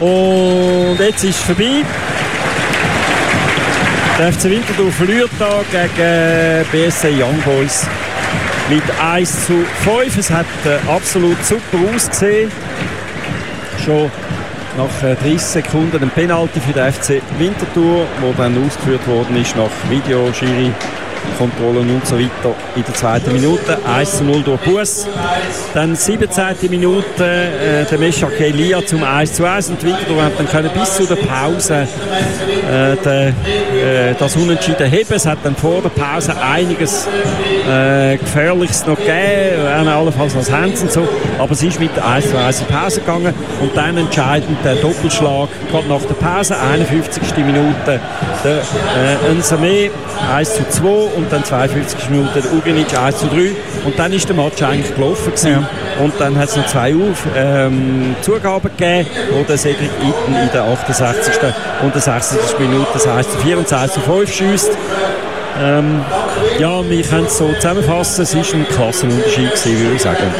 Und jetzt ist es vorbei. Der FC Winterthur verliert da gegen BSC Young Boys mit 1 zu 5. Es hat äh, absolut super ausgesehen. Schon nach äh, 30 Sekunden ein Penalty für den FC Winterthur, wo dann ausgeführt worden ist nach Video, Schiri, Kontrollen und so weiter in der zweiten Minute. 1 zu 0 durch Bus. Dann 17. Minute äh, der Meshak Elia zum 1 zu 1 und Winterthur hat dann können bis zu der Pause äh, de, äh, das Unentschieden heben. Es hat dann vor der Pause einiges äh, Gefährliches noch gegeben, äh, allenfalls als Hansen so, aber es ist mit 1 zu 1 in Pause gegangen und dann entscheidend der Doppelschlag gerade nach der Pause, 51. Minute der äh, Nsame 1 zu 2 und dann 52 Minuten Ugenic 1 zu 3 und dann ist der Match eigentlich gelaufen gewesen. und dann hat es noch zwei Auf, ähm, Zugaben gegeben, wo der Cedric Itten in der 68. und der 60. Minute das 1 zu 4 und das 1 zu 5 schießt. Ähm, ja, wir können es so zusammenfassen, es war ein Klassenunterschied gewesen, würde ich sagen.